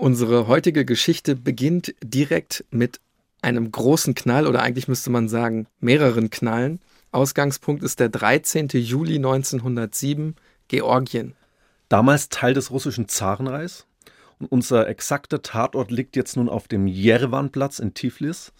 Unsere heutige Geschichte beginnt direkt mit einem großen Knall oder eigentlich müsste man sagen mehreren Knallen. Ausgangspunkt ist der 13. Juli 1907, Georgien. Damals Teil des russischen Zarenreichs. Und unser exakter Tatort liegt jetzt nun auf dem Jerewanplatz in Tiflis.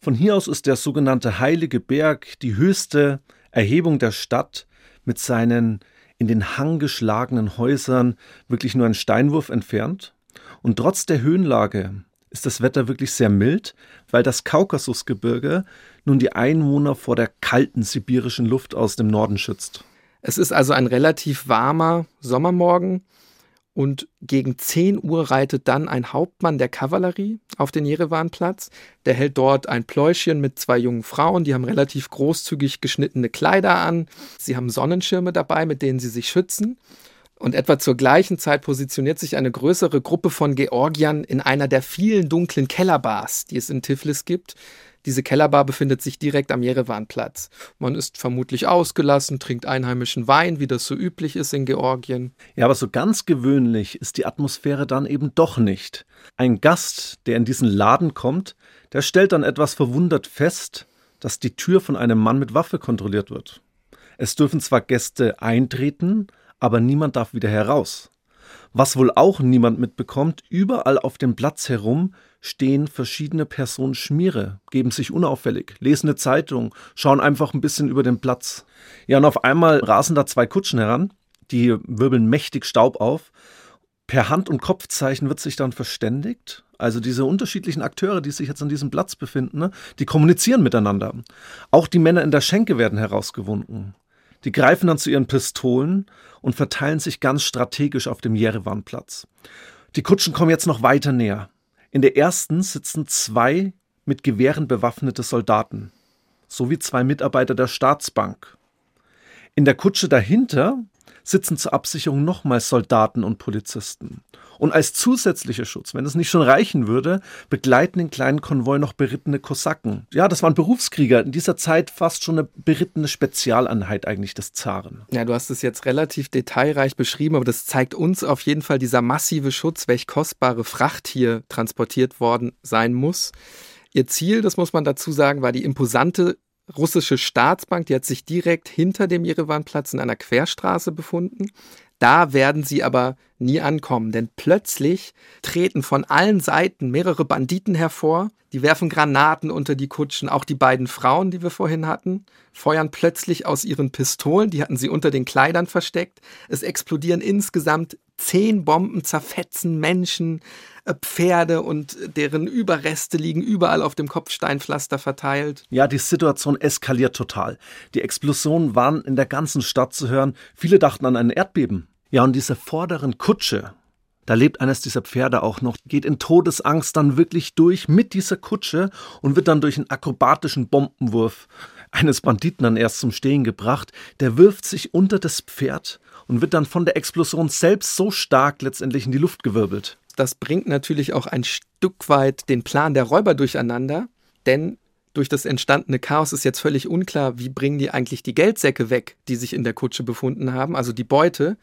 Von hier aus ist der sogenannte Heilige Berg die höchste Erhebung der Stadt mit seinen in den Hang geschlagenen Häusern wirklich nur ein Steinwurf entfernt. Und trotz der Höhenlage ist das Wetter wirklich sehr mild, weil das Kaukasusgebirge nun die Einwohner vor der kalten sibirischen Luft aus dem Norden schützt. Es ist also ein relativ warmer Sommermorgen und gegen 10 Uhr reitet dann ein Hauptmann der Kavallerie auf den Jerewanplatz. Der hält dort ein Pläuschen mit zwei jungen Frauen, die haben relativ großzügig geschnittene Kleider an. Sie haben Sonnenschirme dabei, mit denen sie sich schützen. Und etwa zur gleichen Zeit positioniert sich eine größere Gruppe von Georgiern in einer der vielen dunklen Kellerbars, die es in Tiflis gibt. Diese Kellerbar befindet sich direkt am Jerewanplatz. Man ist vermutlich ausgelassen, trinkt einheimischen Wein, wie das so üblich ist in Georgien. Ja, aber so ganz gewöhnlich ist die Atmosphäre dann eben doch nicht. Ein Gast, der in diesen Laden kommt, der stellt dann etwas verwundert fest, dass die Tür von einem Mann mit Waffe kontrolliert wird. Es dürfen zwar Gäste eintreten, aber niemand darf wieder heraus. Was wohl auch niemand mitbekommt, überall auf dem Platz herum stehen verschiedene Personen Schmiere, geben sich unauffällig, lesen eine Zeitung, schauen einfach ein bisschen über den Platz. Ja, und auf einmal rasen da zwei Kutschen heran, die wirbeln mächtig Staub auf. Per Hand- und Kopfzeichen wird sich dann verständigt. Also diese unterschiedlichen Akteure, die sich jetzt an diesem Platz befinden, ne, die kommunizieren miteinander. Auch die Männer in der Schenke werden herausgewunken. Die greifen dann zu ihren Pistolen und verteilen sich ganz strategisch auf dem Jerewanplatz. Die Kutschen kommen jetzt noch weiter näher. In der ersten sitzen zwei mit Gewehren bewaffnete Soldaten, sowie zwei Mitarbeiter der Staatsbank. In der Kutsche dahinter sitzen zur Absicherung nochmals Soldaten und Polizisten. Und als zusätzlicher Schutz, wenn es nicht schon reichen würde, begleiten den kleinen Konvoi noch berittene Kosaken. Ja, das waren Berufskrieger, in dieser Zeit fast schon eine berittene Spezialeinheit eigentlich des Zaren. Ja, du hast es jetzt relativ detailreich beschrieben, aber das zeigt uns auf jeden Fall dieser massive Schutz, welch kostbare Fracht hier transportiert worden sein muss. Ihr Ziel, das muss man dazu sagen, war die imposante russische Staatsbank, die hat sich direkt hinter dem Jerewanplatz in einer Querstraße befunden. Da werden sie aber nie ankommen, denn plötzlich treten von allen Seiten mehrere Banditen hervor, die werfen Granaten unter die Kutschen, auch die beiden Frauen, die wir vorhin hatten, feuern plötzlich aus ihren Pistolen, die hatten sie unter den Kleidern versteckt. Es explodieren insgesamt zehn Bomben, zerfetzen Menschen, Pferde und deren Überreste liegen überall auf dem Kopfsteinpflaster verteilt. Ja, die Situation eskaliert total. Die Explosionen waren in der ganzen Stadt zu hören. Viele dachten an ein Erdbeben. Ja, und diese vorderen Kutsche, da lebt eines dieser Pferde auch noch, geht in Todesangst dann wirklich durch mit dieser Kutsche und wird dann durch einen akrobatischen Bombenwurf eines Banditen dann erst zum Stehen gebracht. Der wirft sich unter das Pferd und wird dann von der Explosion selbst so stark letztendlich in die Luft gewirbelt. Das bringt natürlich auch ein Stück weit den Plan der Räuber durcheinander, denn durch das entstandene Chaos ist jetzt völlig unklar, wie bringen die eigentlich die Geldsäcke weg, die sich in der Kutsche befunden haben, also die Beute.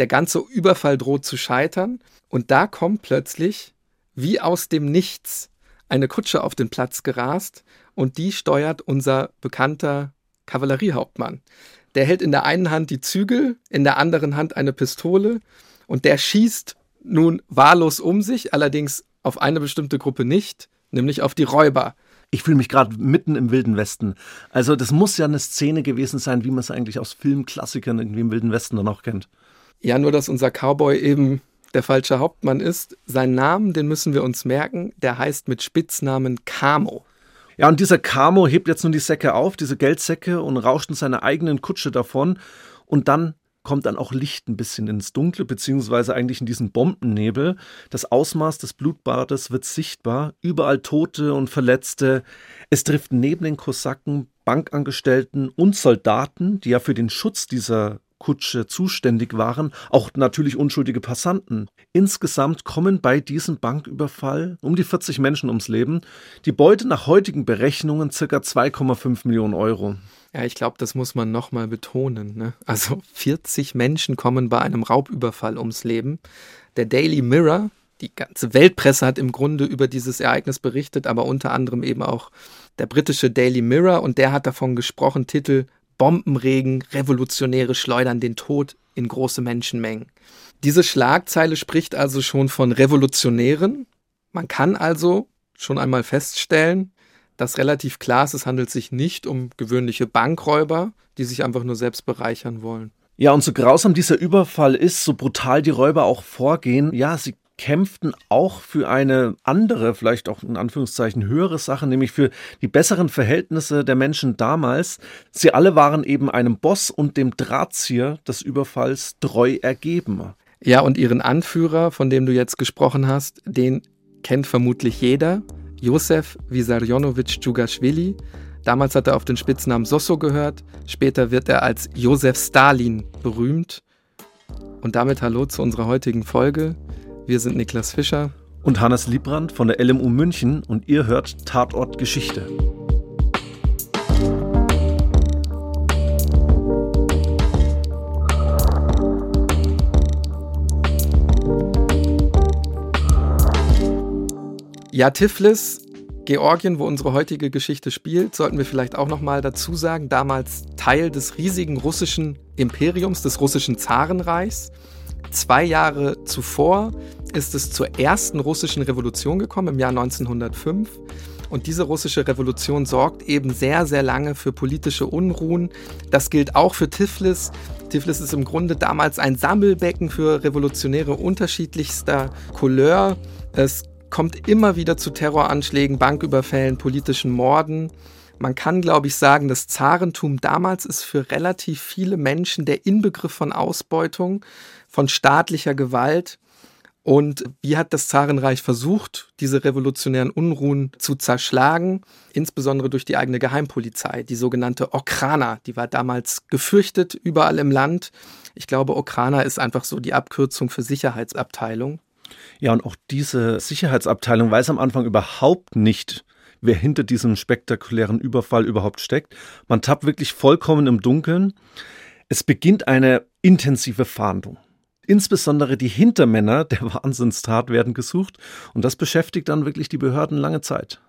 Der ganze Überfall droht zu scheitern und da kommt plötzlich, wie aus dem Nichts, eine Kutsche auf den Platz gerast und die steuert unser bekannter Kavalleriehauptmann. Der hält in der einen Hand die Zügel, in der anderen Hand eine Pistole und der schießt nun wahllos um sich, allerdings auf eine bestimmte Gruppe nicht, nämlich auf die Räuber. Ich fühle mich gerade mitten im Wilden Westen. Also das muss ja eine Szene gewesen sein, wie man es eigentlich aus Filmklassikern irgendwie im Wilden Westen dann auch kennt. Ja, nur dass unser Cowboy eben der falsche Hauptmann ist. Sein Namen, den müssen wir uns merken, der heißt mit Spitznamen Camo. Ja, und dieser Camo hebt jetzt nun die Säcke auf, diese Geldsäcke, und rauscht in seiner eigenen Kutsche davon. Und dann kommt dann auch Licht ein bisschen ins Dunkle, beziehungsweise eigentlich in diesen Bombennebel. Das Ausmaß des Blutbades wird sichtbar, überall Tote und Verletzte. Es trifft neben den Kosaken Bankangestellten und Soldaten, die ja für den Schutz dieser Kutsche zuständig waren, auch natürlich unschuldige Passanten. Insgesamt kommen bei diesem Banküberfall um die 40 Menschen ums Leben. Die Beute nach heutigen Berechnungen ca. 2,5 Millionen Euro. Ja, ich glaube, das muss man nochmal betonen. Ne? Also 40 Menschen kommen bei einem Raubüberfall ums Leben. Der Daily Mirror die ganze Weltpresse hat im Grunde über dieses Ereignis berichtet, aber unter anderem eben auch der britische Daily Mirror und der hat davon gesprochen, Titel Bombenregen, Revolutionäre schleudern den Tod in große Menschenmengen. Diese Schlagzeile spricht also schon von Revolutionären. Man kann also schon einmal feststellen, dass relativ klar ist, es handelt sich nicht um gewöhnliche Bankräuber, die sich einfach nur selbst bereichern wollen. Ja, und so grausam dieser Überfall ist, so brutal die Räuber auch vorgehen, ja, sie kämpften auch für eine andere, vielleicht auch in Anführungszeichen höhere Sache, nämlich für die besseren Verhältnisse der Menschen damals. Sie alle waren eben einem Boss und dem Drahtzieher des Überfalls treu ergeben. Ja, und ihren Anführer, von dem du jetzt gesprochen hast, den kennt vermutlich jeder, Josef Vissarionovich Djugaschwili. Damals hat er auf den Spitznamen Sosso gehört, später wird er als Josef Stalin berühmt. Und damit hallo zu unserer heutigen Folge. Wir sind Niklas Fischer und Hannes Liebrand von der LMU München und ihr hört Tatort Geschichte. Ja, Tiflis Georgien, wo unsere heutige Geschichte spielt, sollten wir vielleicht auch noch mal dazu sagen, damals Teil des riesigen russischen Imperiums, des russischen Zarenreichs. Zwei Jahre zuvor ist es zur ersten russischen Revolution gekommen, im Jahr 1905. Und diese russische Revolution sorgt eben sehr, sehr lange für politische Unruhen. Das gilt auch für Tiflis. Tiflis ist im Grunde damals ein Sammelbecken für Revolutionäre unterschiedlichster Couleur. Es kommt immer wieder zu Terroranschlägen, Banküberfällen, politischen Morden. Man kann, glaube ich, sagen, das Zarentum damals ist für relativ viele Menschen der Inbegriff von Ausbeutung, von staatlicher Gewalt. Und wie hat das Zarenreich versucht, diese revolutionären Unruhen zu zerschlagen? Insbesondere durch die eigene Geheimpolizei, die sogenannte Okrana. Die war damals gefürchtet überall im Land. Ich glaube, Okrana ist einfach so die Abkürzung für Sicherheitsabteilung. Ja, und auch diese Sicherheitsabteilung weiß am Anfang überhaupt nicht, wer hinter diesem spektakulären Überfall überhaupt steckt. Man tappt wirklich vollkommen im Dunkeln. Es beginnt eine intensive Fahndung. Insbesondere die Hintermänner der Wahnsinnstat werden gesucht und das beschäftigt dann wirklich die Behörden lange Zeit.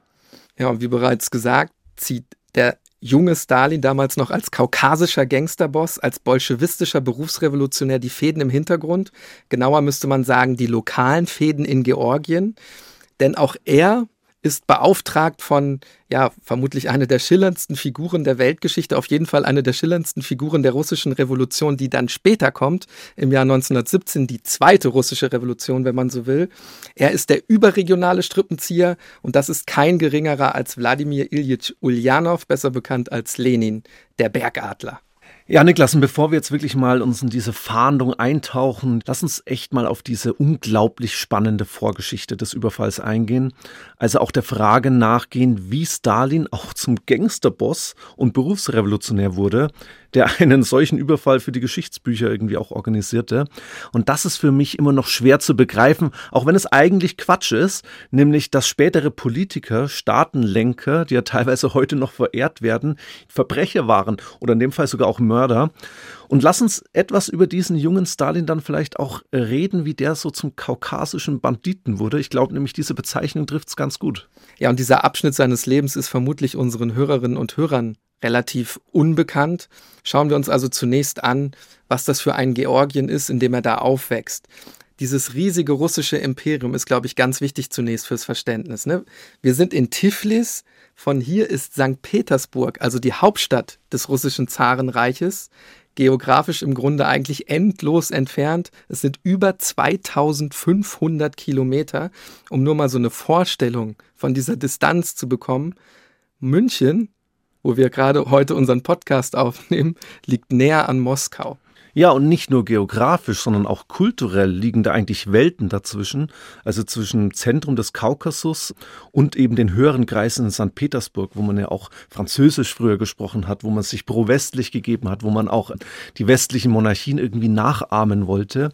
Ja, und wie bereits gesagt, zieht der junge Stalin damals noch als kaukasischer Gangsterboss, als bolschewistischer Berufsrevolutionär die Fäden im Hintergrund. Genauer müsste man sagen, die lokalen Fäden in Georgien. Denn auch er ist beauftragt von, ja, vermutlich eine der schillerndsten Figuren der Weltgeschichte, auf jeden Fall eine der schillerndsten Figuren der russischen Revolution, die dann später kommt, im Jahr 1917, die zweite russische Revolution, wenn man so will. Er ist der überregionale Strippenzieher und das ist kein geringerer als Wladimir Ilyich Ulyanov, besser bekannt als Lenin, der Bergadler. Ja, Niklas, und bevor wir jetzt wirklich mal uns in diese Fahndung eintauchen, lass uns echt mal auf diese unglaublich spannende Vorgeschichte des Überfalls eingehen. Also auch der Frage nachgehen, wie Stalin auch zum Gangsterboss und Berufsrevolutionär wurde, der einen solchen Überfall für die Geschichtsbücher irgendwie auch organisierte. Und das ist für mich immer noch schwer zu begreifen, auch wenn es eigentlich Quatsch ist, nämlich dass spätere Politiker, Staatenlenker, die ja teilweise heute noch verehrt werden, Verbrecher waren oder in dem Fall sogar auch Mörder. Und lass uns etwas über diesen jungen Stalin dann vielleicht auch reden, wie der so zum kaukasischen Banditen wurde. Ich glaube nämlich, diese Bezeichnung trifft es ganz gut. Ja, und dieser Abschnitt seines Lebens ist vermutlich unseren Hörerinnen und Hörern relativ unbekannt. Schauen wir uns also zunächst an, was das für ein Georgien ist, in dem er da aufwächst. Dieses riesige russische Imperium ist, glaube ich, ganz wichtig zunächst fürs Verständnis. Ne? Wir sind in Tiflis, von hier ist St. Petersburg, also die Hauptstadt des russischen Zarenreiches, geografisch im Grunde eigentlich endlos entfernt. Es sind über 2500 Kilometer, um nur mal so eine Vorstellung von dieser Distanz zu bekommen. München wo wir gerade heute unseren Podcast aufnehmen, liegt näher an Moskau. Ja, und nicht nur geografisch, sondern auch kulturell liegen da eigentlich Welten dazwischen, also zwischen Zentrum des Kaukasus und eben den höheren Kreisen in St. Petersburg, wo man ja auch Französisch früher gesprochen hat, wo man sich pro-westlich gegeben hat, wo man auch die westlichen Monarchien irgendwie nachahmen wollte.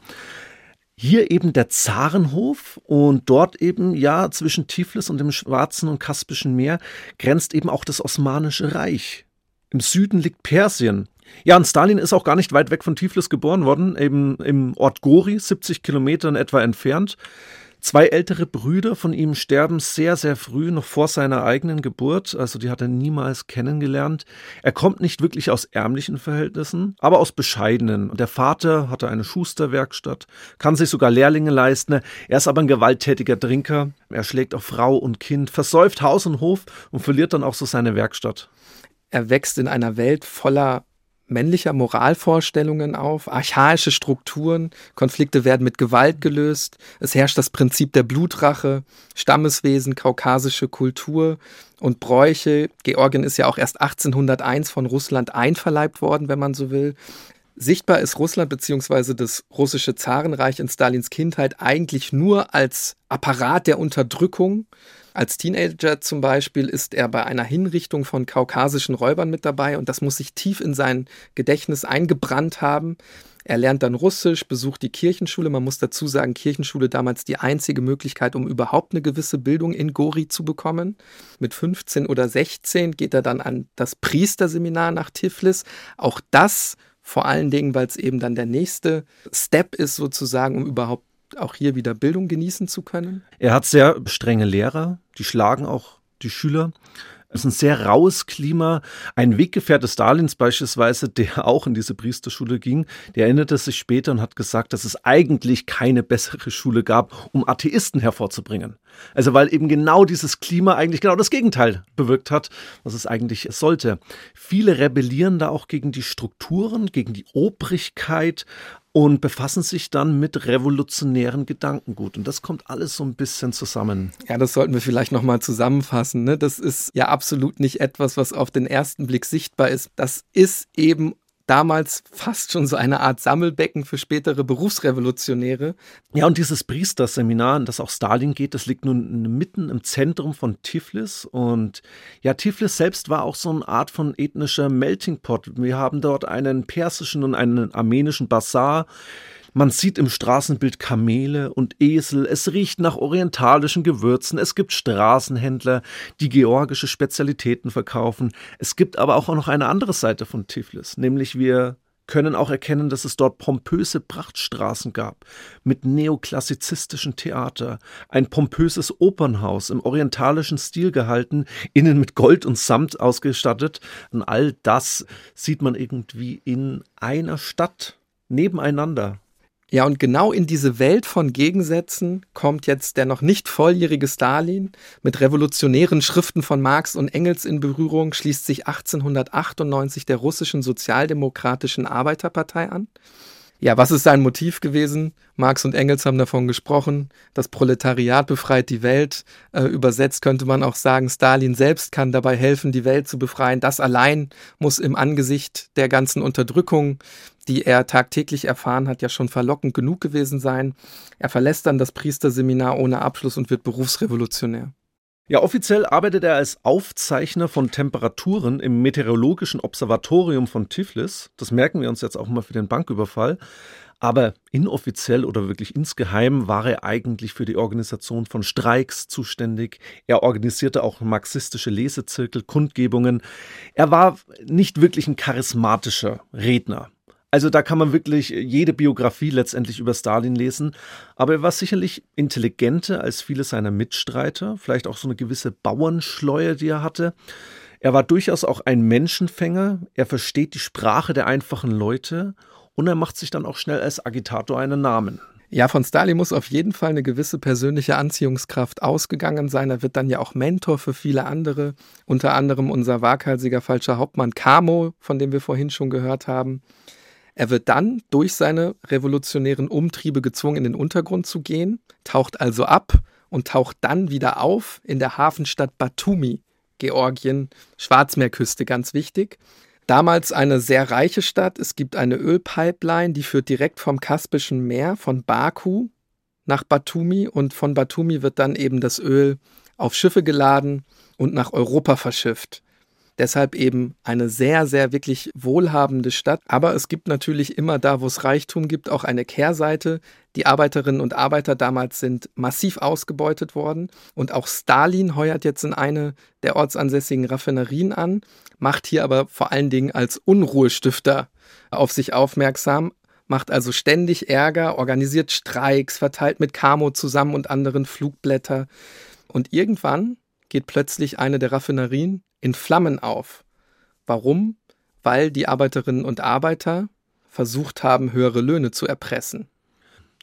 Hier eben der Zarenhof und dort eben, ja, zwischen Tiflis und dem Schwarzen und Kaspischen Meer grenzt eben auch das Osmanische Reich. Im Süden liegt Persien. Ja, und Stalin ist auch gar nicht weit weg von Tiflis geboren worden, eben im Ort Gori, 70 Kilometer in etwa entfernt. Zwei ältere Brüder von ihm sterben sehr, sehr früh, noch vor seiner eigenen Geburt. Also die hat er niemals kennengelernt. Er kommt nicht wirklich aus ärmlichen Verhältnissen, aber aus bescheidenen. Der Vater hatte eine Schusterwerkstatt, kann sich sogar Lehrlinge leisten. Er ist aber ein gewalttätiger Trinker. Er schlägt auch Frau und Kind, versäuft Haus und Hof und verliert dann auch so seine Werkstatt. Er wächst in einer Welt voller männlicher Moralvorstellungen auf, archaische Strukturen, Konflikte werden mit Gewalt gelöst, es herrscht das Prinzip der Blutrache, Stammeswesen, kaukasische Kultur und Bräuche. Georgien ist ja auch erst 1801 von Russland einverleibt worden, wenn man so will. Sichtbar ist Russland bzw. das russische Zarenreich in Stalins Kindheit eigentlich nur als Apparat der Unterdrückung. Als Teenager zum Beispiel ist er bei einer Hinrichtung von kaukasischen Räubern mit dabei und das muss sich tief in sein Gedächtnis eingebrannt haben. Er lernt dann Russisch, besucht die Kirchenschule. Man muss dazu sagen, Kirchenschule damals die einzige Möglichkeit, um überhaupt eine gewisse Bildung in Gori zu bekommen. Mit 15 oder 16 geht er dann an das Priesterseminar nach Tiflis. Auch das vor allen Dingen, weil es eben dann der nächste Step ist, sozusagen, um überhaupt auch hier wieder Bildung genießen zu können. Er hat sehr strenge Lehrer, die schlagen auch die Schüler. Es ist ein sehr raues Klima. Ein Weggefährte Stalins beispielsweise, der auch in diese Priesterschule ging, der erinnerte sich später und hat gesagt, dass es eigentlich keine bessere Schule gab, um Atheisten hervorzubringen. Also weil eben genau dieses Klima eigentlich genau das Gegenteil bewirkt hat, was es eigentlich sollte. Viele rebellieren da auch gegen die Strukturen, gegen die Obrigkeit, und befassen sich dann mit revolutionären Gedankengut. Und das kommt alles so ein bisschen zusammen. Ja, das sollten wir vielleicht nochmal zusammenfassen. Ne? Das ist ja absolut nicht etwas, was auf den ersten Blick sichtbar ist. Das ist eben damals fast schon so eine Art Sammelbecken für spätere Berufsrevolutionäre. Ja, und dieses Priesterseminar, in das auch Stalin geht, das liegt nun mitten im Zentrum von Tiflis. Und ja, Tiflis selbst war auch so eine Art von ethnischer Melting Pot. Wir haben dort einen persischen und einen armenischen Bazar. Man sieht im Straßenbild Kamele und Esel, es riecht nach orientalischen Gewürzen, es gibt Straßenhändler, die georgische Spezialitäten verkaufen. Es gibt aber auch noch eine andere Seite von Tiflis, nämlich wir können auch erkennen, dass es dort pompöse Prachtstraßen gab, mit neoklassizistischen Theater, ein pompöses Opernhaus im orientalischen Stil gehalten, innen mit Gold und Samt ausgestattet. Und all das sieht man irgendwie in einer Stadt nebeneinander. Ja, und genau in diese Welt von Gegensätzen kommt jetzt der noch nicht volljährige Stalin mit revolutionären Schriften von Marx und Engels in Berührung, schließt sich 1898 der russischen Sozialdemokratischen Arbeiterpartei an. Ja, was ist sein Motiv gewesen? Marx und Engels haben davon gesprochen, das Proletariat befreit die Welt. Äh, übersetzt könnte man auch sagen, Stalin selbst kann dabei helfen, die Welt zu befreien. Das allein muss im Angesicht der ganzen Unterdrückung, die er tagtäglich erfahren hat, ja schon verlockend genug gewesen sein. Er verlässt dann das Priesterseminar ohne Abschluss und wird Berufsrevolutionär. Ja, offiziell arbeitet er als Aufzeichner von Temperaturen im Meteorologischen Observatorium von Tiflis. Das merken wir uns jetzt auch mal für den Banküberfall. Aber inoffiziell oder wirklich insgeheim war er eigentlich für die Organisation von Streiks zuständig. Er organisierte auch marxistische Lesezirkel, Kundgebungen. Er war nicht wirklich ein charismatischer Redner. Also da kann man wirklich jede Biografie letztendlich über Stalin lesen. Aber er war sicherlich intelligenter als viele seiner Mitstreiter, vielleicht auch so eine gewisse Bauernschleue, die er hatte. Er war durchaus auch ein Menschenfänger. Er versteht die Sprache der einfachen Leute und er macht sich dann auch schnell als Agitator einen Namen. Ja, von Stalin muss auf jeden Fall eine gewisse persönliche Anziehungskraft ausgegangen sein. Er wird dann ja auch Mentor für viele andere, unter anderem unser waghalsiger falscher Hauptmann Kamo, von dem wir vorhin schon gehört haben. Er wird dann durch seine revolutionären Umtriebe gezwungen, in den Untergrund zu gehen, taucht also ab und taucht dann wieder auf in der Hafenstadt Batumi, Georgien, Schwarzmeerküste, ganz wichtig. Damals eine sehr reiche Stadt. Es gibt eine Ölpipeline, die führt direkt vom Kaspischen Meer, von Baku nach Batumi und von Batumi wird dann eben das Öl auf Schiffe geladen und nach Europa verschifft. Deshalb eben eine sehr, sehr wirklich wohlhabende Stadt. Aber es gibt natürlich immer da, wo es Reichtum gibt, auch eine Kehrseite. Die Arbeiterinnen und Arbeiter damals sind massiv ausgebeutet worden. Und auch Stalin heuert jetzt in eine der ortsansässigen Raffinerien an, macht hier aber vor allen Dingen als Unruhestifter auf sich aufmerksam macht also ständig Ärger, organisiert Streiks, verteilt mit Camo zusammen und anderen Flugblätter. Und irgendwann geht plötzlich eine der Raffinerien in Flammen auf. Warum? Weil die Arbeiterinnen und Arbeiter versucht haben, höhere Löhne zu erpressen.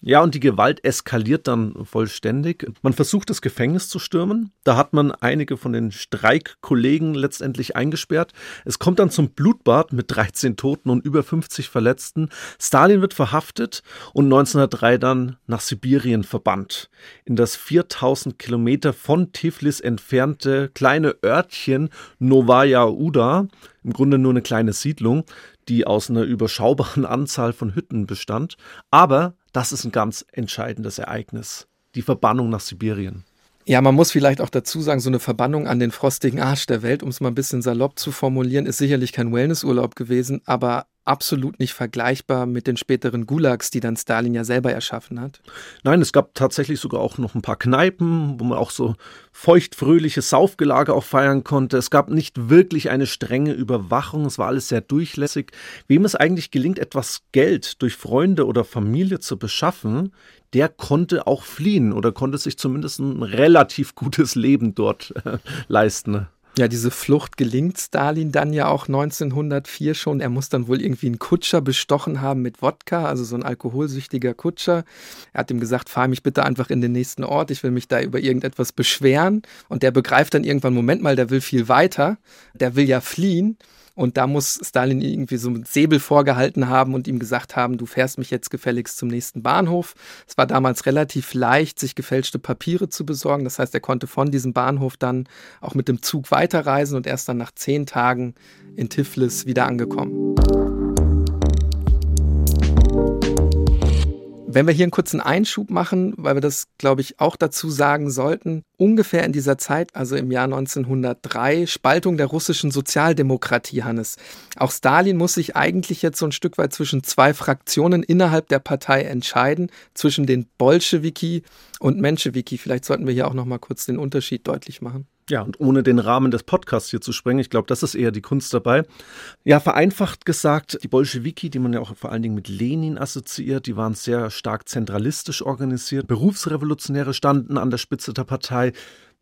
Ja, und die Gewalt eskaliert dann vollständig. Man versucht, das Gefängnis zu stürmen. Da hat man einige von den Streikkollegen letztendlich eingesperrt. Es kommt dann zum Blutbad mit 13 Toten und über 50 Verletzten. Stalin wird verhaftet und 1903 dann nach Sibirien verbannt. In das 4000 Kilometer von Tiflis entfernte kleine Örtchen Novaya Uda. Im Grunde nur eine kleine Siedlung, die aus einer überschaubaren Anzahl von Hütten bestand. Aber das ist ein ganz entscheidendes Ereignis. Die Verbannung nach Sibirien. Ja, man muss vielleicht auch dazu sagen, so eine Verbannung an den frostigen Arsch der Welt, um es mal ein bisschen salopp zu formulieren, ist sicherlich kein Wellnessurlaub gewesen, aber absolut nicht vergleichbar mit den späteren Gulags, die dann Stalin ja selber erschaffen hat. Nein, es gab tatsächlich sogar auch noch ein paar Kneipen, wo man auch so feuchtfröhliche Saufgelage auch feiern konnte. Es gab nicht wirklich eine strenge Überwachung, es war alles sehr durchlässig. Wem es eigentlich gelingt, etwas Geld durch Freunde oder Familie zu beschaffen, der konnte auch fliehen oder konnte sich zumindest ein relativ gutes Leben dort äh, leisten. Ja, diese Flucht gelingt Stalin dann ja auch 1904 schon. Er muss dann wohl irgendwie einen Kutscher bestochen haben mit Wodka, also so ein alkoholsüchtiger Kutscher. Er hat ihm gesagt, fahr mich bitte einfach in den nächsten Ort, ich will mich da über irgendetwas beschweren. Und der begreift dann irgendwann, Moment mal, der will viel weiter, der will ja fliehen. Und da muss Stalin irgendwie so ein Säbel vorgehalten haben und ihm gesagt haben, du fährst mich jetzt gefälligst zum nächsten Bahnhof. Es war damals relativ leicht, sich gefälschte Papiere zu besorgen. Das heißt, er konnte von diesem Bahnhof dann auch mit dem Zug weiterreisen und erst dann nach zehn Tagen in Tiflis wieder angekommen. Wenn wir hier einen kurzen Einschub machen, weil wir das, glaube ich, auch dazu sagen sollten, ungefähr in dieser Zeit, also im Jahr 1903, Spaltung der russischen Sozialdemokratie, Hannes. Auch Stalin muss sich eigentlich jetzt so ein Stück weit zwischen zwei Fraktionen innerhalb der Partei entscheiden, zwischen den Bolschewiki und Menschewiki. Vielleicht sollten wir hier auch noch mal kurz den Unterschied deutlich machen. Ja, und ohne den Rahmen des Podcasts hier zu sprengen, ich glaube, das ist eher die Kunst dabei. Ja, vereinfacht gesagt, die Bolschewiki, die man ja auch vor allen Dingen mit Lenin assoziiert, die waren sehr stark zentralistisch organisiert. Berufsrevolutionäre standen an der Spitze der Partei.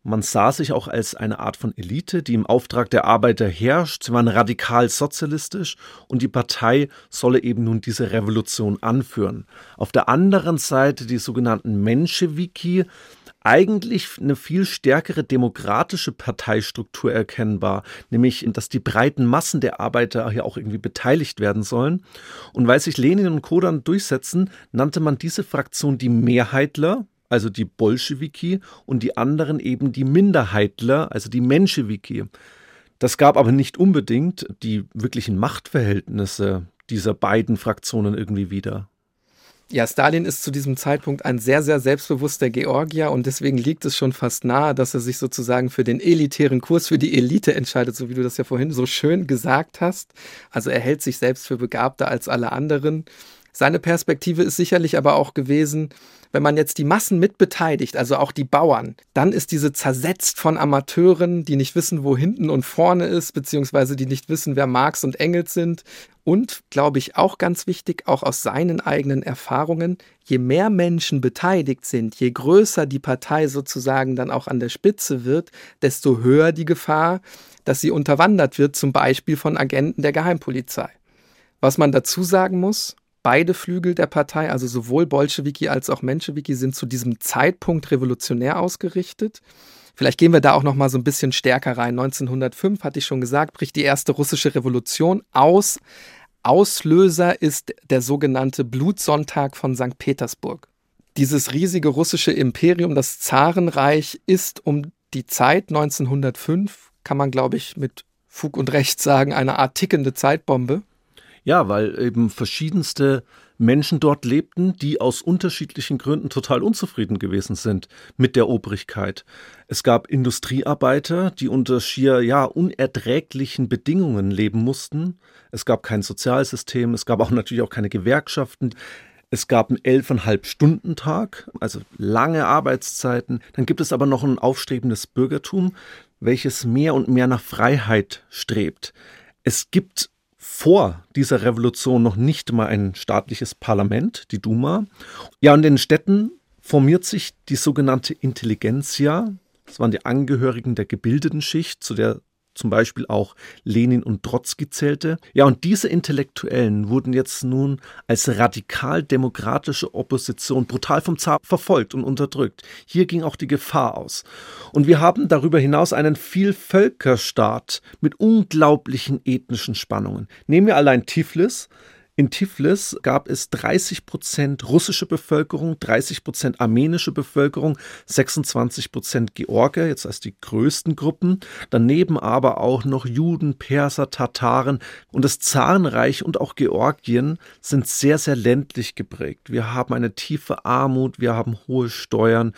Man sah sich auch als eine Art von Elite, die im Auftrag der Arbeiter herrscht. Sie waren radikal sozialistisch und die Partei solle eben nun diese Revolution anführen. Auf der anderen Seite die sogenannten Menschewiki, eigentlich eine viel stärkere demokratische Parteistruktur erkennbar, nämlich dass die breiten Massen der Arbeiter hier auch irgendwie beteiligt werden sollen. Und weil sich Lenin und Co. dann durchsetzen, nannte man diese Fraktion die Mehrheitler, also die Bolschewiki, und die anderen eben die Minderheitler, also die Menschewiki. Das gab aber nicht unbedingt die wirklichen Machtverhältnisse dieser beiden Fraktionen irgendwie wieder. Ja, Stalin ist zu diesem Zeitpunkt ein sehr, sehr selbstbewusster Georgier und deswegen liegt es schon fast nahe, dass er sich sozusagen für den elitären Kurs, für die Elite entscheidet, so wie du das ja vorhin so schön gesagt hast. Also er hält sich selbst für begabter als alle anderen. Seine Perspektive ist sicherlich aber auch gewesen, wenn man jetzt die Massen mitbeteiligt, also auch die Bauern, dann ist diese zersetzt von Amateuren, die nicht wissen, wo hinten und vorne ist, beziehungsweise die nicht wissen, wer Marx und Engels sind. Und, glaube ich, auch ganz wichtig, auch aus seinen eigenen Erfahrungen, je mehr Menschen beteiligt sind, je größer die Partei sozusagen dann auch an der Spitze wird, desto höher die Gefahr, dass sie unterwandert wird, zum Beispiel von Agenten der Geheimpolizei. Was man dazu sagen muss, Beide Flügel der Partei, also sowohl Bolschewiki als auch Menschewiki, sind zu diesem Zeitpunkt revolutionär ausgerichtet. Vielleicht gehen wir da auch noch mal so ein bisschen stärker rein. 1905 hatte ich schon gesagt, bricht die erste russische Revolution aus. Auslöser ist der sogenannte Blutsonntag von St. Petersburg. Dieses riesige russische Imperium, das Zarenreich, ist um die Zeit 1905, kann man glaube ich mit Fug und Recht sagen, eine Art tickende Zeitbombe. Ja, weil eben verschiedenste Menschen dort lebten, die aus unterschiedlichen Gründen total unzufrieden gewesen sind mit der Obrigkeit. Es gab Industriearbeiter, die unter schier ja unerträglichen Bedingungen leben mussten. Es gab kein Sozialsystem, es gab auch natürlich auch keine Gewerkschaften. Es gab einen elfeinhalb Stunden Tag, also lange Arbeitszeiten. Dann gibt es aber noch ein aufstrebendes Bürgertum, welches mehr und mehr nach Freiheit strebt. Es gibt vor dieser Revolution noch nicht mal ein staatliches Parlament, die Duma. Ja, und in den Städten formiert sich die sogenannte Intelligenzia. Das waren die Angehörigen der gebildeten Schicht, zu der zum Beispiel auch Lenin und Trotzki zählte. Ja, und diese Intellektuellen wurden jetzt nun als radikal-demokratische Opposition brutal vom Zar verfolgt und unterdrückt. Hier ging auch die Gefahr aus. Und wir haben darüber hinaus einen Vielvölkerstaat mit unglaublichen ethnischen Spannungen. Nehmen wir allein Tiflis, in Tiflis gab es 30 Prozent russische Bevölkerung, 30 Prozent armenische Bevölkerung, 26 Prozent Georgier, jetzt als die größten Gruppen. Daneben aber auch noch Juden, Perser, Tataren. Und das Zarenreich und auch Georgien sind sehr, sehr ländlich geprägt. Wir haben eine tiefe Armut, wir haben hohe Steuern.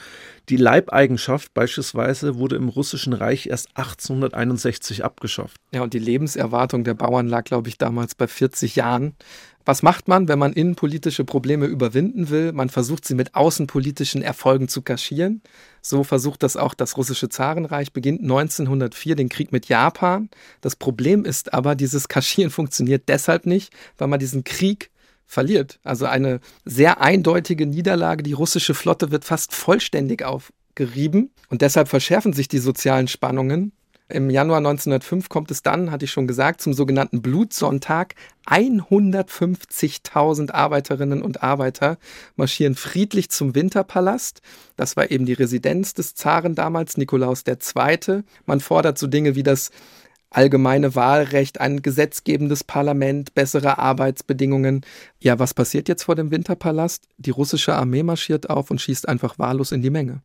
Die Leibeigenschaft beispielsweise wurde im Russischen Reich erst 1861 abgeschafft. Ja, und die Lebenserwartung der Bauern lag, glaube ich, damals bei 40 Jahren. Was macht man, wenn man innenpolitische Probleme überwinden will? Man versucht sie mit außenpolitischen Erfolgen zu kaschieren. So versucht das auch das russische Zarenreich, beginnt 1904 den Krieg mit Japan. Das Problem ist aber, dieses Kaschieren funktioniert deshalb nicht, weil man diesen Krieg verliert. Also eine sehr eindeutige Niederlage. Die russische Flotte wird fast vollständig aufgerieben und deshalb verschärfen sich die sozialen Spannungen. Im Januar 1905 kommt es dann, hatte ich schon gesagt, zum sogenannten Blutsonntag. 150.000 Arbeiterinnen und Arbeiter marschieren friedlich zum Winterpalast. Das war eben die Residenz des Zaren damals, Nikolaus II. Man fordert so Dinge wie das allgemeine Wahlrecht, ein gesetzgebendes Parlament, bessere Arbeitsbedingungen. Ja, was passiert jetzt vor dem Winterpalast? Die russische Armee marschiert auf und schießt einfach wahllos in die Menge.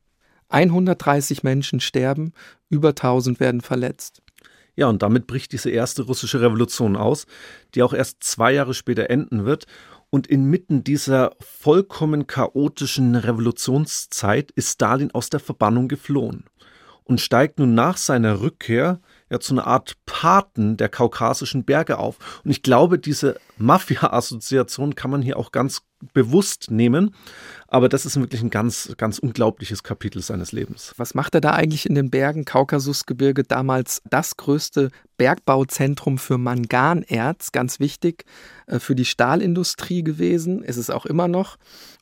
130 Menschen sterben, über 1000 werden verletzt. Ja, und damit bricht diese erste russische Revolution aus, die auch erst zwei Jahre später enden wird. Und inmitten dieser vollkommen chaotischen Revolutionszeit ist Stalin aus der Verbannung geflohen und steigt nun nach seiner Rückkehr ja zu einer Art Paten der kaukasischen Berge auf. Und ich glaube, diese Mafia-Assoziation kann man hier auch ganz bewusst nehmen. Aber das ist wirklich ein ganz, ganz unglaubliches Kapitel seines Lebens. Was macht er da eigentlich in den Bergen? Kaukasusgebirge, damals das größte Bergbauzentrum für Manganerz, ganz wichtig äh, für die Stahlindustrie gewesen, ist es auch immer noch.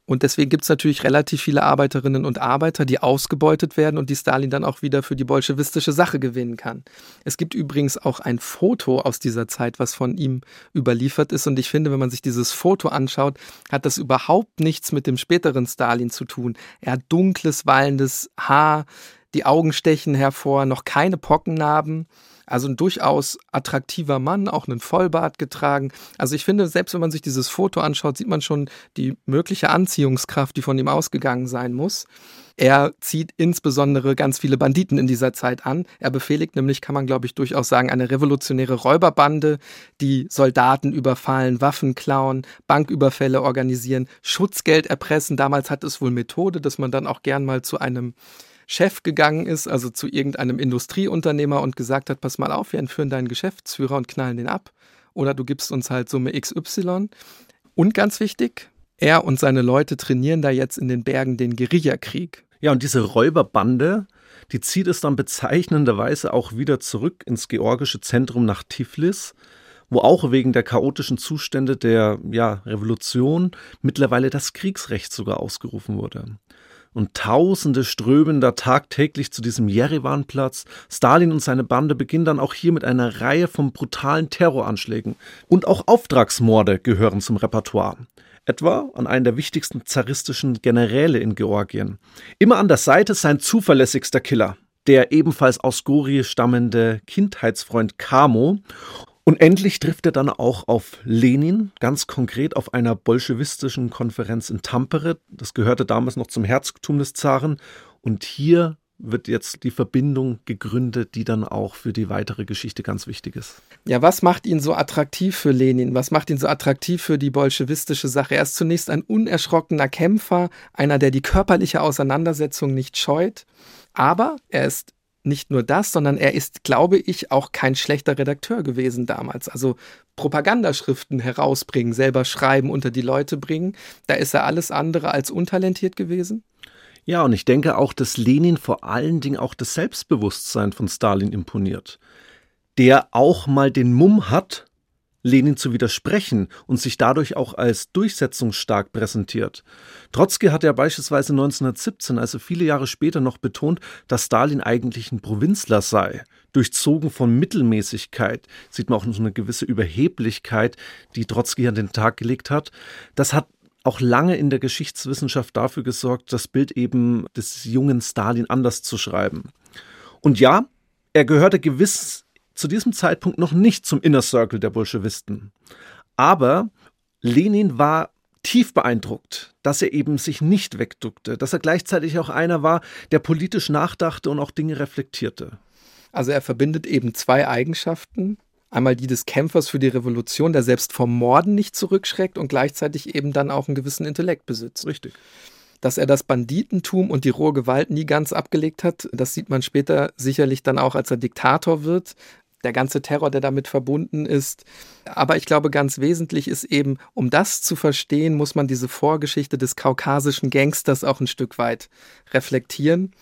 Und deswegen gibt es natürlich relativ viele Arbeiterinnen und Arbeiter, die ausgebeutet werden und die Stalin dann auch wieder für die bolschewistische Sache gewinnen kann. Es gibt übrigens auch ein Foto aus dieser Zeit, was von ihm überliefert ist. Und ich finde, wenn man sich dieses Foto anschaut, hat das überhaupt nichts mit dem späteren Stalin zu tun. Er hat dunkles, wallendes Haar, die Augen stechen hervor, noch keine Pockennarben. Also ein durchaus attraktiver Mann, auch einen Vollbart getragen. Also ich finde, selbst wenn man sich dieses Foto anschaut, sieht man schon die mögliche Anziehungskraft, die von ihm ausgegangen sein muss. Er zieht insbesondere ganz viele Banditen in dieser Zeit an. Er befehligt nämlich, kann man glaube ich durchaus sagen, eine revolutionäre Räuberbande, die Soldaten überfallen, Waffen klauen, Banküberfälle organisieren, Schutzgeld erpressen. Damals hat es wohl Methode, dass man dann auch gern mal zu einem Chef gegangen ist, also zu irgendeinem Industrieunternehmer und gesagt hat, pass mal auf, wir entführen deinen Geschäftsführer und knallen den ab. Oder du gibst uns halt Summe XY. Und ganz wichtig, er und seine Leute trainieren da jetzt in den Bergen den Guerillakrieg. Ja, und diese Räuberbande, die zieht es dann bezeichnenderweise auch wieder zurück ins georgische Zentrum nach Tiflis, wo auch wegen der chaotischen Zustände der ja, Revolution mittlerweile das Kriegsrecht sogar ausgerufen wurde und Tausende strömen da tagtäglich zu diesem Jerewan-Platz. Stalin und seine Bande beginnen dann auch hier mit einer Reihe von brutalen Terroranschlägen. Und auch Auftragsmorde gehören zum Repertoire. Etwa an einen der wichtigsten zaristischen Generäle in Georgien. Immer an der Seite sein zuverlässigster Killer, der ebenfalls aus Gori stammende Kindheitsfreund Kamo. Und endlich trifft er dann auch auf Lenin, ganz konkret auf einer bolschewistischen Konferenz in Tampere. Das gehörte damals noch zum Herzogtum des Zaren. Und hier wird jetzt die Verbindung gegründet, die dann auch für die weitere Geschichte ganz wichtig ist. Ja, was macht ihn so attraktiv für Lenin? Was macht ihn so attraktiv für die bolschewistische Sache? Er ist zunächst ein unerschrockener Kämpfer, einer, der die körperliche Auseinandersetzung nicht scheut. Aber er ist nicht nur das, sondern er ist, glaube ich, auch kein schlechter Redakteur gewesen damals. Also Propagandaschriften herausbringen, selber schreiben, unter die Leute bringen, da ist er alles andere als untalentiert gewesen. Ja, und ich denke auch, dass Lenin vor allen Dingen auch das Selbstbewusstsein von Stalin imponiert, der auch mal den Mumm hat, Lenin zu widersprechen und sich dadurch auch als durchsetzungsstark präsentiert. Trotzki hat ja beispielsweise 1917, also viele Jahre später, noch betont, dass Stalin eigentlich ein Provinzler sei. Durchzogen von Mittelmäßigkeit sieht man auch so eine gewisse Überheblichkeit, die Trotzki an den Tag gelegt hat. Das hat auch lange in der Geschichtswissenschaft dafür gesorgt, das Bild eben des jungen Stalin anders zu schreiben. Und ja, er gehörte gewiss zu diesem Zeitpunkt noch nicht zum Inner Circle der Bolschewisten. Aber Lenin war tief beeindruckt, dass er eben sich nicht wegduckte, dass er gleichzeitig auch einer war, der politisch nachdachte und auch Dinge reflektierte. Also er verbindet eben zwei Eigenschaften. Einmal die des Kämpfers für die Revolution, der selbst vom Morden nicht zurückschreckt und gleichzeitig eben dann auch einen gewissen Intellekt besitzt. Richtig. Dass er das Banditentum und die rohe Gewalt nie ganz abgelegt hat, das sieht man später sicherlich dann auch, als er Diktator wird der ganze Terror, der damit verbunden ist. Aber ich glaube, ganz wesentlich ist eben, um das zu verstehen, muss man diese Vorgeschichte des kaukasischen Gangsters auch ein Stück weit reflektieren.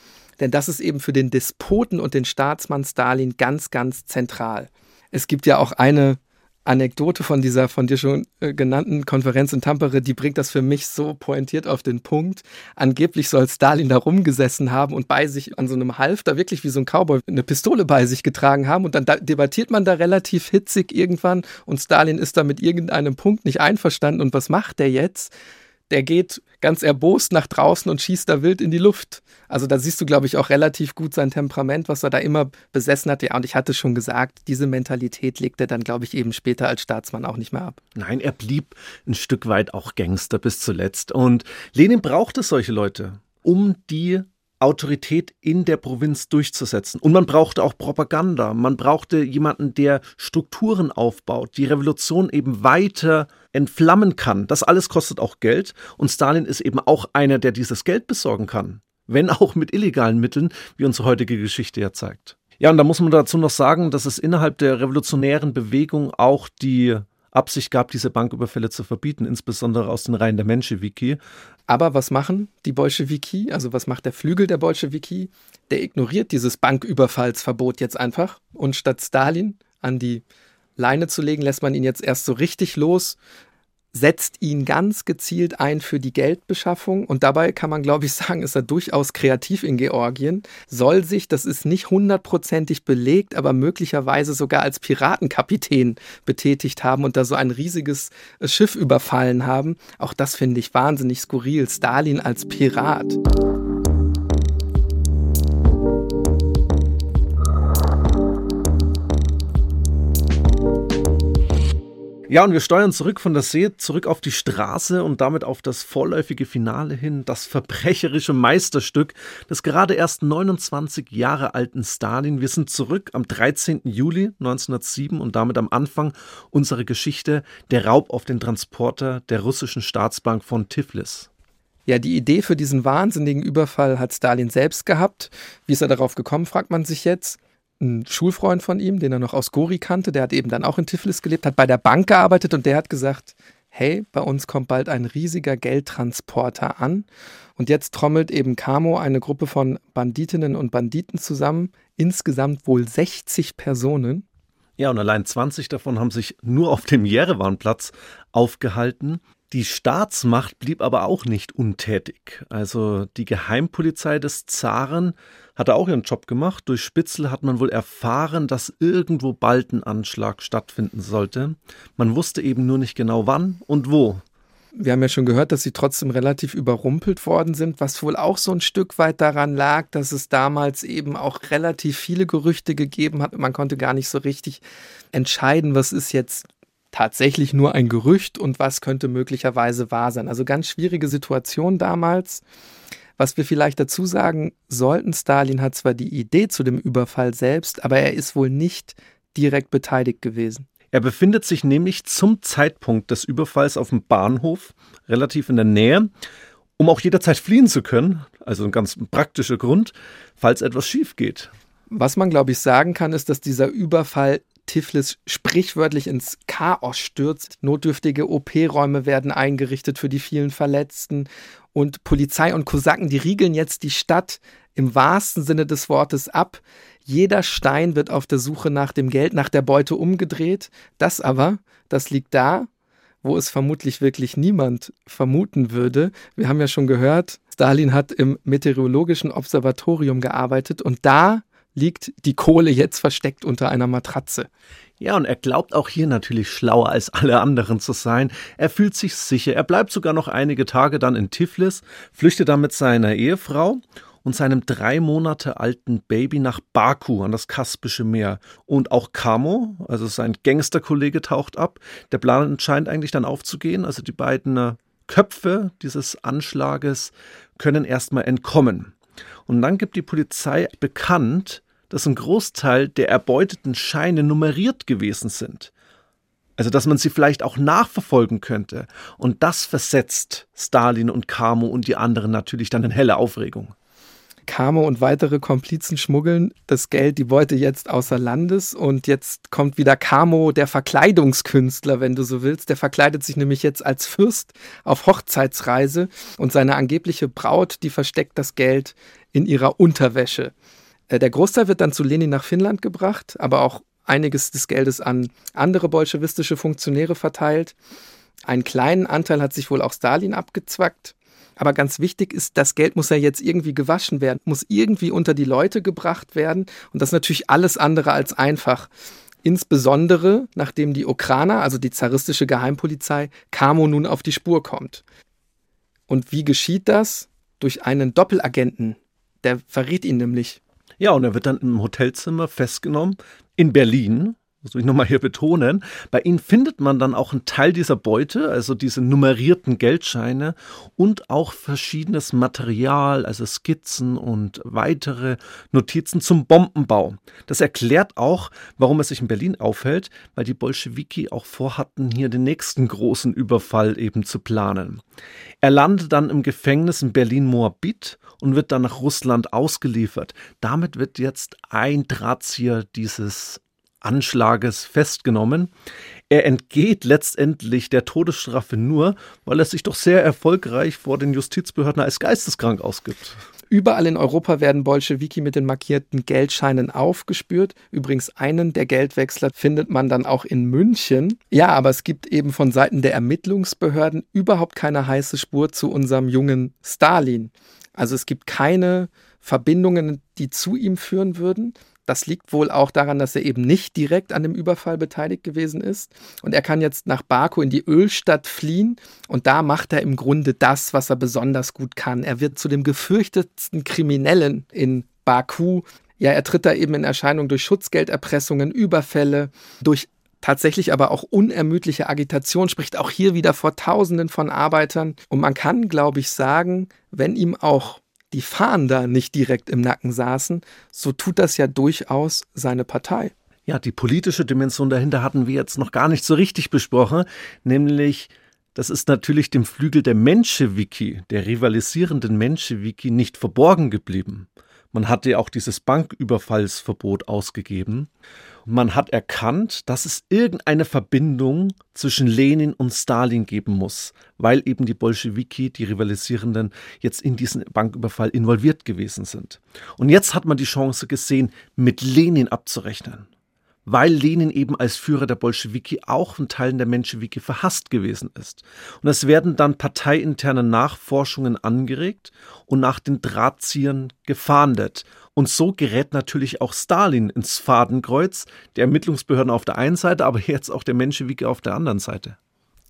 Denn das ist eben für den Despoten und den Staatsmann Stalin ganz, ganz zentral. Es gibt ja auch eine Anekdote von dieser von dir schon äh, genannten Konferenz in Tampere, die bringt das für mich so pointiert auf den Punkt. Angeblich soll Stalin da rumgesessen haben und bei sich an so einem Halfter wirklich wie so ein Cowboy eine Pistole bei sich getragen haben und dann da debattiert man da relativ hitzig irgendwann und Stalin ist da mit irgendeinem Punkt nicht einverstanden und was macht der jetzt? Der geht ganz erbost nach draußen und schießt da wild in die Luft. Also da siehst du, glaube ich, auch relativ gut sein Temperament, was er da immer besessen hat. Ja, und ich hatte schon gesagt, diese Mentalität legt er dann, glaube ich, eben später als Staatsmann auch nicht mehr ab. Nein, er blieb ein Stück weit auch Gangster bis zuletzt. Und Lenin brauchte solche Leute, um die Autorität in der Provinz durchzusetzen. Und man brauchte auch Propaganda. Man brauchte jemanden, der Strukturen aufbaut, die Revolution eben weiter entflammen kann. Das alles kostet auch Geld. Und Stalin ist eben auch einer, der dieses Geld besorgen kann. Wenn auch mit illegalen Mitteln, wie unsere heutige Geschichte ja zeigt. Ja, und da muss man dazu noch sagen, dass es innerhalb der revolutionären Bewegung auch die Absicht gab, diese Banküberfälle zu verbieten, insbesondere aus den Reihen der Menschewiki. Aber was machen die Bolschewiki? Also was macht der Flügel der Bolschewiki? Der ignoriert dieses Banküberfallsverbot jetzt einfach und statt Stalin an die Leine zu legen, lässt man ihn jetzt erst so richtig los setzt ihn ganz gezielt ein für die Geldbeschaffung und dabei kann man, glaube ich, sagen, ist er durchaus kreativ in Georgien, soll sich, das ist nicht hundertprozentig belegt, aber möglicherweise sogar als Piratenkapitän betätigt haben und da so ein riesiges äh, Schiff überfallen haben. Auch das finde ich wahnsinnig skurril. Stalin als Pirat. Ja, und wir steuern zurück von der See, zurück auf die Straße und damit auf das vorläufige Finale hin, das verbrecherische Meisterstück des gerade erst 29 Jahre alten Stalin. Wir sind zurück am 13. Juli 1907 und damit am Anfang unserer Geschichte, der Raub auf den Transporter der russischen Staatsbank von Tiflis. Ja, die Idee für diesen wahnsinnigen Überfall hat Stalin selbst gehabt. Wie ist er darauf gekommen, fragt man sich jetzt ein Schulfreund von ihm, den er noch aus Gori kannte, der hat eben dann auch in Tiflis gelebt, hat bei der Bank gearbeitet und der hat gesagt, hey, bei uns kommt bald ein riesiger Geldtransporter an. Und jetzt trommelt eben Camo eine Gruppe von Banditinnen und Banditen zusammen, insgesamt wohl 60 Personen. Ja, und allein 20 davon haben sich nur auf dem Jerewan-Platz aufgehalten. Die Staatsmacht blieb aber auch nicht untätig. Also die Geheimpolizei des Zaren hatte auch ihren Job gemacht. Durch Spitzel hat man wohl erfahren, dass irgendwo bald ein Anschlag stattfinden sollte. Man wusste eben nur nicht genau wann und wo. Wir haben ja schon gehört, dass sie trotzdem relativ überrumpelt worden sind, was wohl auch so ein Stück weit daran lag, dass es damals eben auch relativ viele Gerüchte gegeben hat. Man konnte gar nicht so richtig entscheiden, was ist jetzt tatsächlich nur ein Gerücht und was könnte möglicherweise wahr sein. Also ganz schwierige Situation damals. Was wir vielleicht dazu sagen sollten, Stalin hat zwar die Idee zu dem Überfall selbst, aber er ist wohl nicht direkt beteiligt gewesen. Er befindet sich nämlich zum Zeitpunkt des Überfalls auf dem Bahnhof, relativ in der Nähe, um auch jederzeit fliehen zu können. Also ein ganz praktischer Grund, falls etwas schief geht. Was man, glaube ich, sagen kann, ist, dass dieser Überfall Tiflis sprichwörtlich ins Chaos stürzt. Notdürftige OP-Räume werden eingerichtet für die vielen Verletzten und Polizei und Kosaken, die riegeln jetzt die Stadt im wahrsten Sinne des Wortes ab. Jeder Stein wird auf der Suche nach dem Geld, nach der Beute umgedreht. Das aber, das liegt da, wo es vermutlich wirklich niemand vermuten würde. Wir haben ja schon gehört, Stalin hat im Meteorologischen Observatorium gearbeitet und da liegt die Kohle jetzt versteckt unter einer Matratze. Ja, und er glaubt auch hier natürlich schlauer als alle anderen zu sein. Er fühlt sich sicher. Er bleibt sogar noch einige Tage dann in Tiflis, flüchtet dann mit seiner Ehefrau und seinem drei Monate alten Baby nach Baku an das Kaspische Meer. Und auch Kamo, also sein Gangsterkollege, taucht ab. Der Plan scheint eigentlich dann aufzugehen. Also die beiden äh, Köpfe dieses Anschlages können erstmal entkommen. Und dann gibt die Polizei bekannt, dass ein Großteil der erbeuteten Scheine nummeriert gewesen sind. Also, dass man sie vielleicht auch nachverfolgen könnte. Und das versetzt Stalin und Kamo und die anderen natürlich dann in helle Aufregung. Kamo und weitere Komplizen schmuggeln das Geld, die Beute jetzt außer Landes und jetzt kommt wieder Kamo, der Verkleidungskünstler, wenn du so willst. Der verkleidet sich nämlich jetzt als Fürst auf Hochzeitsreise und seine angebliche Braut, die versteckt das Geld in ihrer Unterwäsche. Äh, der Großteil wird dann zu Lenin nach Finnland gebracht, aber auch einiges des Geldes an andere bolschewistische Funktionäre verteilt. Einen kleinen Anteil hat sich wohl auch Stalin abgezwackt. Aber ganz wichtig ist, das Geld muss ja jetzt irgendwie gewaschen werden, muss irgendwie unter die Leute gebracht werden. Und das ist natürlich alles andere als einfach. Insbesondere nachdem die Okraner, also die zaristische Geheimpolizei, Kamo nun auf die Spur kommt. Und wie geschieht das? Durch einen Doppelagenten. Der verrät ihn nämlich. Ja, und er wird dann im Hotelzimmer festgenommen in Berlin. Das will ich nochmal hier betonen. Bei ihnen findet man dann auch einen Teil dieser Beute, also diese nummerierten Geldscheine und auch verschiedenes Material, also Skizzen und weitere Notizen zum Bombenbau. Das erklärt auch, warum er sich in Berlin aufhält, weil die Bolschewiki auch vorhatten, hier den nächsten großen Überfall eben zu planen. Er landet dann im Gefängnis in Berlin-Moabit und wird dann nach Russland ausgeliefert. Damit wird jetzt ein Drahtzieher dieses Anschlages festgenommen. Er entgeht letztendlich der Todesstrafe nur, weil er sich doch sehr erfolgreich vor den Justizbehörden als geisteskrank ausgibt. Überall in Europa werden Bolschewiki mit den markierten Geldscheinen aufgespürt. Übrigens einen der Geldwechsler findet man dann auch in München. Ja, aber es gibt eben von Seiten der Ermittlungsbehörden überhaupt keine heiße Spur zu unserem jungen Stalin. Also es gibt keine Verbindungen, die zu ihm führen würden. Das liegt wohl auch daran, dass er eben nicht direkt an dem Überfall beteiligt gewesen ist. Und er kann jetzt nach Baku in die Ölstadt fliehen. Und da macht er im Grunde das, was er besonders gut kann. Er wird zu dem gefürchtetsten Kriminellen in Baku. Ja, er tritt da eben in Erscheinung durch Schutzgelderpressungen, Überfälle, durch tatsächlich aber auch unermüdliche Agitation, spricht auch hier wieder vor Tausenden von Arbeitern. Und man kann, glaube ich, sagen, wenn ihm auch die Fahnder nicht direkt im Nacken saßen, so tut das ja durchaus seine Partei. Ja, die politische Dimension dahinter hatten wir jetzt noch gar nicht so richtig besprochen, nämlich das ist natürlich dem Flügel der Menschewiki, der rivalisierenden Menschewiki, nicht verborgen geblieben. Man hatte ja auch dieses Banküberfallsverbot ausgegeben. Man hat erkannt, dass es irgendeine Verbindung zwischen Lenin und Stalin geben muss, weil eben die Bolschewiki, die Rivalisierenden, jetzt in diesen Banküberfall involviert gewesen sind. Und jetzt hat man die Chance gesehen, mit Lenin abzurechnen weil Lenin eben als Führer der Bolschewiki auch in Teilen der Menschewiki verhasst gewesen ist. Und es werden dann parteiinterne Nachforschungen angeregt und nach den Drahtziehern gefahndet. Und so gerät natürlich auch Stalin ins Fadenkreuz, der Ermittlungsbehörden auf der einen Seite, aber jetzt auch der Menschewiki auf der anderen Seite.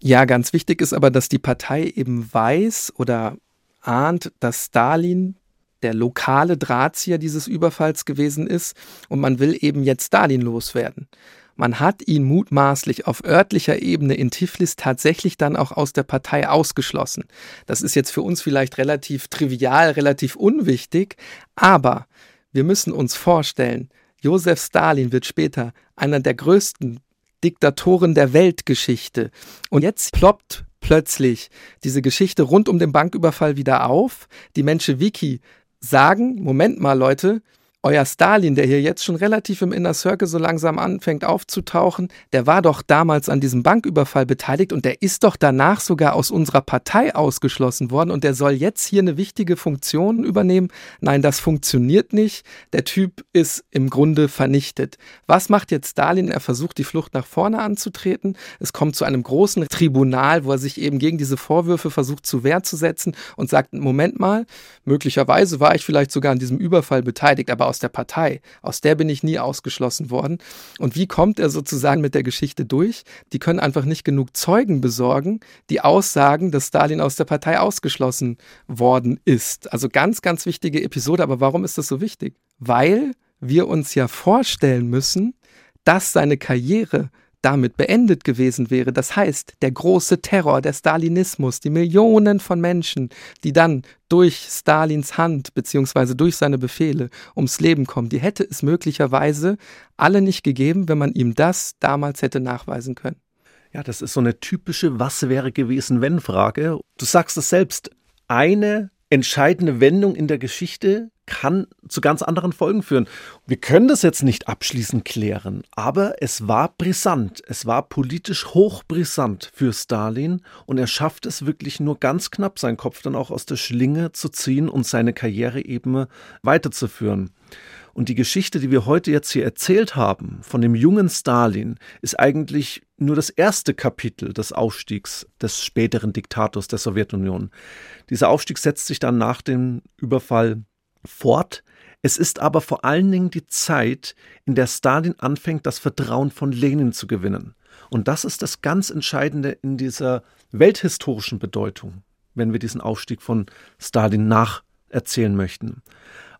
Ja, ganz wichtig ist aber, dass die Partei eben weiß oder ahnt, dass Stalin der lokale Drahtzieher dieses Überfalls gewesen ist und man will eben jetzt Stalin loswerden. Man hat ihn mutmaßlich auf örtlicher Ebene in Tiflis tatsächlich dann auch aus der Partei ausgeschlossen. Das ist jetzt für uns vielleicht relativ trivial, relativ unwichtig, aber wir müssen uns vorstellen, Josef Stalin wird später einer der größten Diktatoren der Weltgeschichte. Und jetzt ploppt plötzlich diese Geschichte rund um den Banküberfall wieder auf. Die Menschewiki sagen, Moment mal Leute, euer Stalin, der hier jetzt schon relativ im Inner Circle so langsam anfängt aufzutauchen, der war doch damals an diesem Banküberfall beteiligt und der ist doch danach sogar aus unserer Partei ausgeschlossen worden und der soll jetzt hier eine wichtige Funktion übernehmen. Nein, das funktioniert nicht. Der Typ ist im Grunde vernichtet. Was macht jetzt Stalin? Er versucht die Flucht nach vorne anzutreten. Es kommt zu einem großen Tribunal, wo er sich eben gegen diese Vorwürfe versucht zu Wehr zu setzen und sagt, Moment mal, möglicherweise war ich vielleicht sogar an diesem Überfall beteiligt, aber aus aus der Partei. Aus der bin ich nie ausgeschlossen worden. Und wie kommt er sozusagen mit der Geschichte durch? Die können einfach nicht genug Zeugen besorgen, die aussagen, dass Stalin aus der Partei ausgeschlossen worden ist. Also ganz, ganz wichtige Episode. Aber warum ist das so wichtig? Weil wir uns ja vorstellen müssen, dass seine Karriere damit beendet gewesen wäre. Das heißt, der große Terror, der Stalinismus, die Millionen von Menschen, die dann durch Stalins Hand beziehungsweise durch seine Befehle ums Leben kommen, die hätte es möglicherweise alle nicht gegeben, wenn man ihm das damals hätte nachweisen können. Ja, das ist so eine typische Was wäre gewesen, wenn Frage. Du sagst es selbst, eine entscheidende Wendung in der Geschichte kann zu ganz anderen Folgen führen. Wir können das jetzt nicht abschließend klären, aber es war brisant. Es war politisch hochbrisant für Stalin und er schafft es wirklich nur ganz knapp, seinen Kopf dann auch aus der Schlinge zu ziehen und seine Karriere eben weiterzuführen. Und die Geschichte, die wir heute jetzt hier erzählt haben, von dem jungen Stalin, ist eigentlich nur das erste Kapitel des Aufstiegs des späteren Diktators der Sowjetunion. Dieser Aufstieg setzt sich dann nach dem Überfall fort. Es ist aber vor allen Dingen die Zeit, in der Stalin anfängt, das Vertrauen von Lenin zu gewinnen. Und das ist das ganz Entscheidende in dieser welthistorischen Bedeutung, wenn wir diesen Aufstieg von Stalin nacherzählen möchten.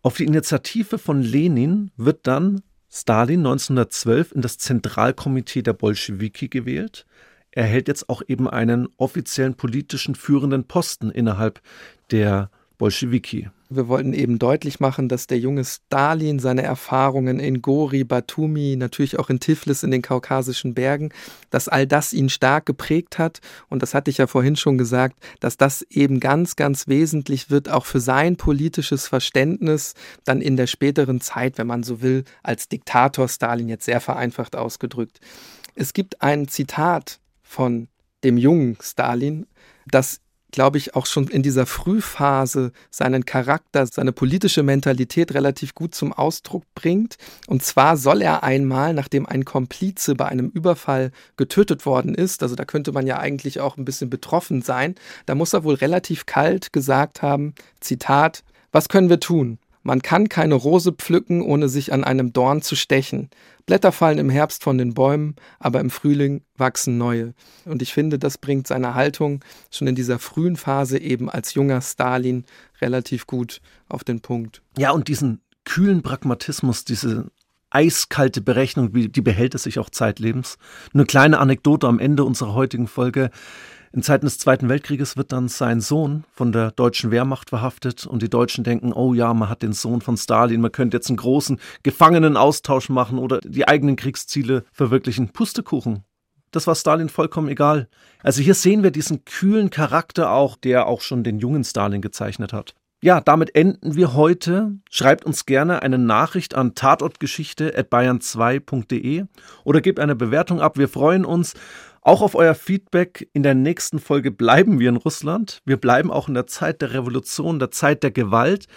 Auf die Initiative von Lenin wird dann Stalin 1912 in das Zentralkomitee der Bolschewiki gewählt. Er hält jetzt auch eben einen offiziellen politischen führenden Posten innerhalb der Bolschewiki. Wir wollten eben deutlich machen, dass der junge Stalin seine Erfahrungen in Gori, Batumi, natürlich auch in Tiflis in den kaukasischen Bergen, dass all das ihn stark geprägt hat. Und das hatte ich ja vorhin schon gesagt, dass das eben ganz, ganz wesentlich wird, auch für sein politisches Verständnis dann in der späteren Zeit, wenn man so will, als Diktator Stalin jetzt sehr vereinfacht ausgedrückt. Es gibt ein Zitat von dem jungen Stalin, das glaube ich, auch schon in dieser Frühphase seinen Charakter, seine politische Mentalität relativ gut zum Ausdruck bringt. Und zwar soll er einmal, nachdem ein Komplize bei einem Überfall getötet worden ist, also da könnte man ja eigentlich auch ein bisschen betroffen sein, da muss er wohl relativ kalt gesagt haben, Zitat, was können wir tun? Man kann keine Rose pflücken, ohne sich an einem Dorn zu stechen. Blätter fallen im Herbst von den Bäumen, aber im Frühling wachsen neue. Und ich finde, das bringt seine Haltung schon in dieser frühen Phase eben als junger Stalin relativ gut auf den Punkt. Ja, und diesen kühlen Pragmatismus, diese eiskalte Berechnung, die behält es sich auch zeitlebens. Eine kleine Anekdote am Ende unserer heutigen Folge. In Zeiten des Zweiten Weltkrieges wird dann sein Sohn von der deutschen Wehrmacht verhaftet und die Deutschen denken, oh ja, man hat den Sohn von Stalin, man könnte jetzt einen großen Gefangenenaustausch machen oder die eigenen Kriegsziele verwirklichen. Pustekuchen. Das war Stalin vollkommen egal. Also hier sehen wir diesen kühlen Charakter auch, der auch schon den jungen Stalin gezeichnet hat. Ja, damit enden wir heute. Schreibt uns gerne eine Nachricht an tatortgeschichte.bayern2.de oder gebt eine Bewertung ab. Wir freuen uns. Auch auf euer Feedback. In der nächsten Folge bleiben wir in Russland. Wir bleiben auch in der Zeit der Revolution, der Zeit der Gewalt.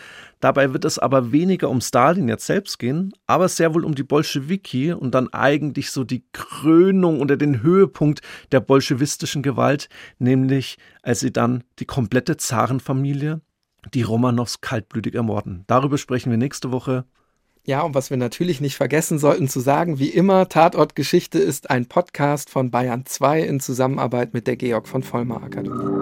Dabei wird es aber weniger um Stalin jetzt selbst gehen, aber sehr wohl um die Bolschewiki und dann eigentlich so die Krönung oder den Höhepunkt der bolschewistischen Gewalt, nämlich als sie dann die komplette Zarenfamilie, die Romanows, kaltblütig ermorden. Darüber sprechen wir nächste Woche. Ja, und was wir natürlich nicht vergessen sollten zu sagen, wie immer, Tatortgeschichte ist ein Podcast von Bayern 2 in Zusammenarbeit mit der Georg von Vollmer Akademie.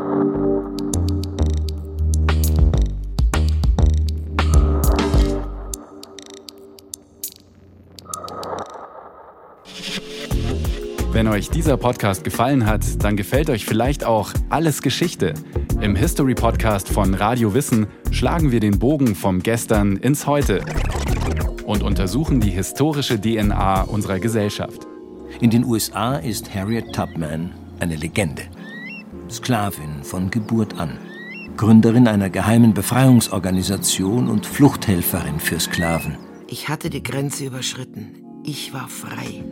Wenn euch dieser Podcast gefallen hat, dann gefällt euch vielleicht auch Alles Geschichte. Im History Podcast von Radio Wissen schlagen wir den Bogen vom Gestern ins Heute und untersuchen die historische DNA unserer Gesellschaft. In den USA ist Harriet Tubman eine Legende. Sklavin von Geburt an. Gründerin einer geheimen Befreiungsorganisation und Fluchthelferin für Sklaven. Ich hatte die Grenze überschritten. Ich war frei.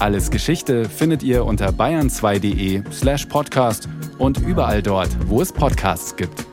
Alles Geschichte findet ihr unter bayern2.de slash podcast und überall dort, wo es Podcasts gibt.